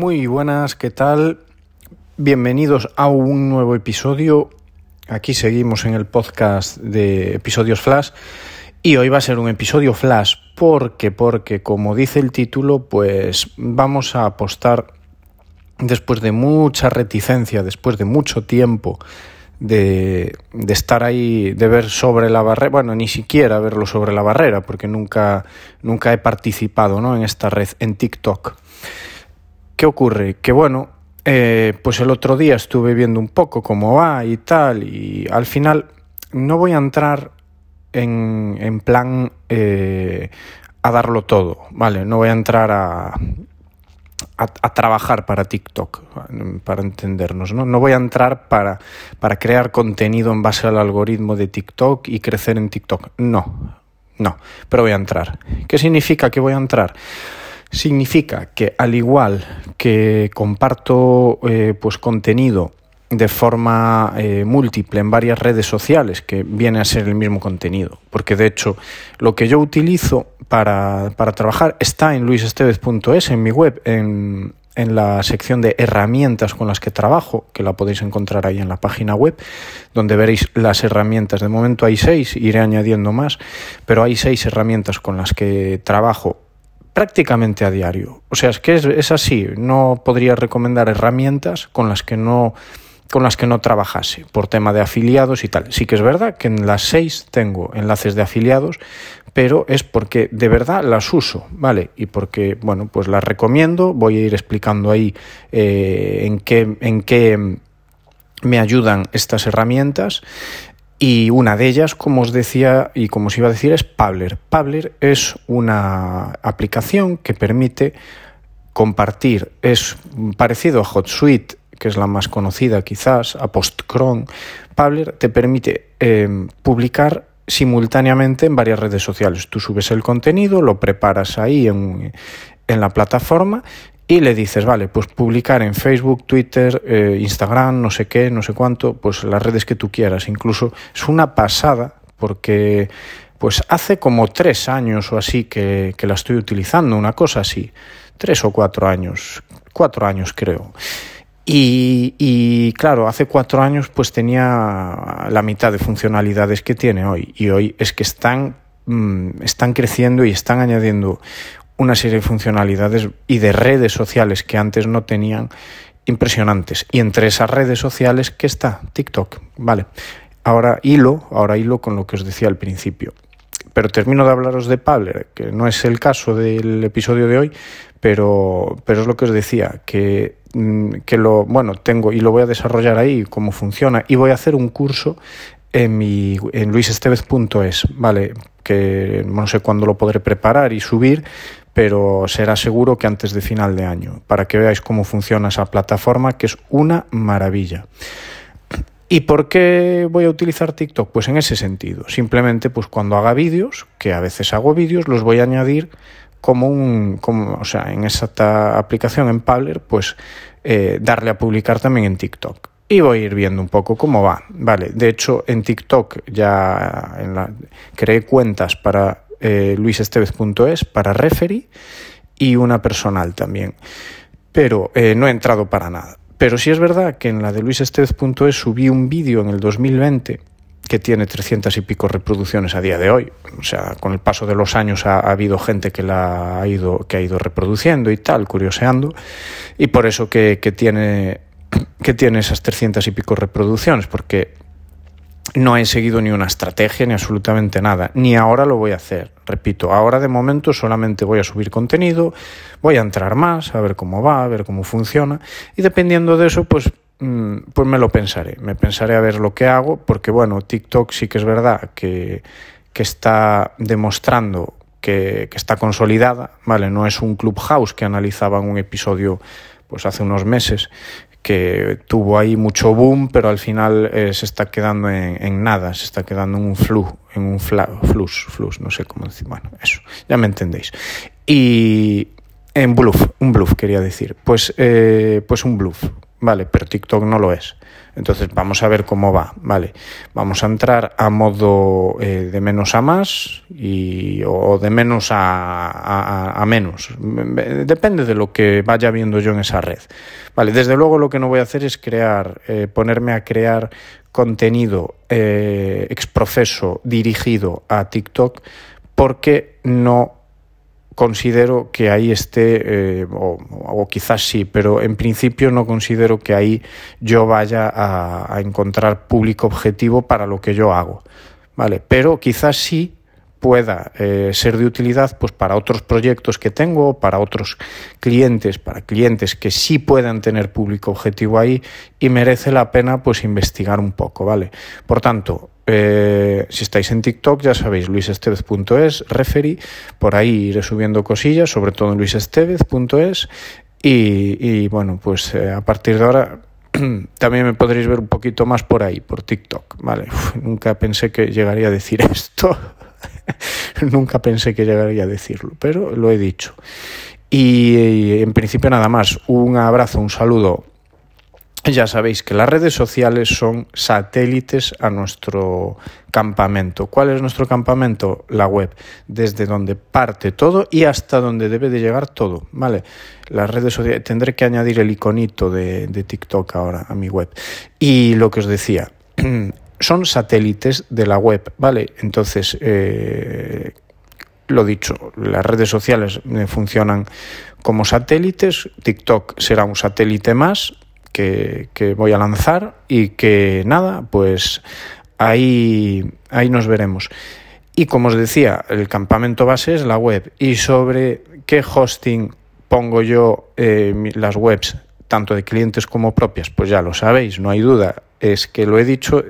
Muy buenas, ¿qué tal? Bienvenidos a un nuevo episodio. Aquí seguimos en el podcast de episodios Flash y hoy va a ser un episodio Flash porque porque como dice el título, pues vamos a apostar después de mucha reticencia, después de mucho tiempo de, de, estar ahí, de ver sobre la barrera, bueno, ni siquiera verlo sobre la barrera, porque nunca, nunca he participado ¿no? en esta red, en TikTok. ¿Qué ocurre? Que bueno, eh, pues el otro día estuve viendo un poco cómo va y tal, y al final no voy a entrar en, en plan eh, a darlo todo, ¿vale? No voy a entrar a, a, a, trabajar para TikTok, para entendernos, ¿no? No voy a entrar para, para crear contenido en base al algoritmo de TikTok y crecer en TikTok. No, no, pero voy a entrar. ¿Qué significa que voy a entrar? Significa que al igual que comparto eh, pues contenido de forma eh, múltiple en varias redes sociales, que viene a ser el mismo contenido, porque de hecho lo que yo utilizo para, para trabajar está en luisestevez.es, en mi web, en, en la sección de herramientas con las que trabajo, que la podéis encontrar ahí en la página web, donde veréis las herramientas. De momento hay seis, iré añadiendo más, pero hay seis herramientas con las que trabajo prácticamente a diario. O sea, es que es, así. No podría recomendar herramientas con las que no con las que no trabajase por tema de afiliados y tal. Sí que es verdad que en las seis tengo enlaces de afiliados, pero es porque de verdad las uso, ¿vale? Y porque, bueno, pues las recomiendo, voy a ir explicando ahí eh, en qué, en qué me ayudan estas herramientas y una de ellas, como os decía y como os iba a decir, es Pabler. Pabler es una aplicación que permite compartir, es parecido a HotSuite, que es la más conocida quizás, a Postcron. Pabler te permite eh, publicar simultáneamente en varias redes sociales. Tú subes el contenido, lo preparas ahí en, en la plataforma y le dices, vale, pues publicar en Facebook, Twitter, eh, Instagram, no sé qué, no sé cuánto, pues las redes que tú quieras. Incluso es una pasada porque pues hace como tres años o así que, que la estoy utilizando, una cosa así, tres o cuatro años, cuatro años creo. Y, y, claro, hace cuatro años pues tenía la mitad de funcionalidades que tiene hoy y hoy es que están, mmm, están creciendo y están añadiendo una serie de funcionalidades y de redes sociales que antes no tenían impresionantes. Y entre esas redes sociales, ¿qué está? TikTok. Vale. Ahora hilo, ahora hilo con lo que os decía al principio. Pero termino de hablaros de Pabler, que no es el caso del episodio de hoy, pero, pero es lo que os decía, que, mm, que lo, bueno, tengo y lo voy a desarrollar ahí, cómo funciona, y voy a hacer un curso en, mi, en luisestevez.es, ¿vale? Que no sé cuándo lo podré preparar y subir, pero será seguro que antes de final de año, para que veáis cómo funciona esa plataforma, que es una maravilla. ¿Y por qué voy a utilizar TikTok? Pues en ese sentido. Simplemente, pues cuando haga vídeos, que a veces hago vídeos, los voy a añadir como un, o sea, en esta aplicación en Pabler, pues eh, darle a publicar también en TikTok. Y voy a ir viendo un poco cómo va. Vale, de hecho, en TikTok ya creé cuentas para eh, luisestevez.es para referee y una personal también. Pero eh, no he entrado para nada. Pero sí es verdad que en la de luisestevez.es subí un vídeo en el 2020 que tiene 300 y pico reproducciones a día de hoy. O sea, con el paso de los años ha, ha, habido gente que la ha ido, que ha ido reproduciendo y tal, curioseando. Y por eso que, que tiene, que tiene esas 300 y pico reproducciones, porque no he seguido ni una estrategia ni absolutamente nada, ni ahora lo voy a hacer. Repito, ahora de momento solamente voy a subir contenido, voy a entrar más, a ver cómo va, a ver cómo funciona, y dependiendo de eso, pues, mm, pues me lo pensaré, me pensaré a ver lo que hago, porque bueno, TikTok sí que es verdad que, que está demostrando que, está consolidada, ¿vale? No es un clubhouse que analizaba en un episodio pues hace unos meses que tuvo ahí mucho boom, pero al final eh, se está quedando en, nada, se está quedando en un flu, en un fla, flus, flus, no sé cómo decir, bueno, eso, ya me entendéis. Y en bluff, un bluff quería decir, pues, eh, pues un bluff, ¿vale? Pero TikTok no lo es. Entonces vamos a ver cómo va, ¿vale? Vamos a entrar a modo eh, de menos a más y, o de menos a, menos. Depende de lo que vaya viendo yo en esa red. Vale, desde luego lo que no voy a hacer es crear, eh, ponerme a crear contenido eh, exprofeso dirigido a TikTok porque no considero que ahí esté, eh, o, quizás sí, pero en principio no considero que ahí yo vaya a, encontrar público objetivo para lo que yo hago. ¿Vale? Pero quizás sí pueda eh, ser de utilidad pues para otros proyectos que tengo, para otros clientes, para clientes que sí puedan tener público objetivo ahí y merece la pena pues investigar un poco, ¿vale? Por tanto, eh, si estáis en TikTok, ya sabéis, luisestevez.es, referee, por ahí iré subiendo cosillas, sobre todo en luisestevez.es. Y, y, bueno, pues eh, a partir de ahora también me podréis ver un poquito más por ahí, por TikTok, ¿vale? nunca pensé que llegaría a decir esto. nunca pensé que llegaría a decirlo, pero lo he dicho. y en principio nada más, un abrazo, un saludo ya sabéis que las redes sociales son satélites a nuestro campamento. ¿Cuál es nuestro campamento? La web, desde donde parte todo y hasta donde debe de llegar todo, ¿vale? Las redes sociales, tendré que añadir el iconito de, TikTok ahora a mi web. Y lo que os decía, son satélites de la web, ¿vale? Entonces, eh, lo dicho, las redes sociales funcionan como satélites, TikTok será un satélite más, que, voy a lanzar y que nada, pues ahí, ahí nos veremos. Y como os decía, el campamento base es la web. Y sobre qué hosting pongo yo eh, las webs, tanto de clientes como propias, pues ya lo sabéis, no hay duda. Es que lo he dicho,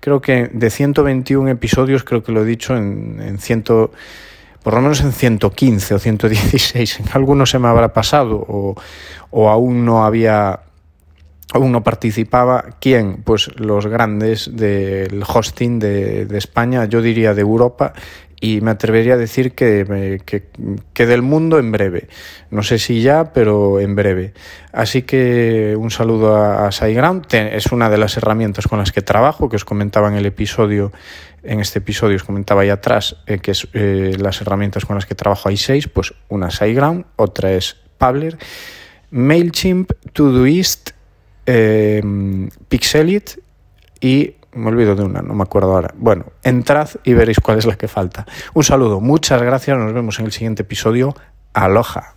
creo que de 121 episodios, creo que lo he dicho en, en ciento, por lo menos en 115 o 116. En algunos se me habrá pasado o, o aún no había aún no participaba. ¿Quién? Pues los grandes del hosting de, España, yo diría de Europa, y me atrevería a decir que, que, del mundo en breve. No sé si ya, pero en breve. Así que un saludo a, a. Es una de las herramientas con las que trabajo, que os comentaba en el episodio, en este episodio os comentaba ahí atrás, eh, que eh, las herramientas con las que trabajo hay seis, pues una SiteGround, otra es Pabler, MailChimp, Todoist, eh, Pixelit y me olvido de una, no me acuerdo ahora. Bueno, entrad y veréis cuál es la que falta. Un saludo, muchas gracias, nos vemos en el siguiente episodio. Aloha.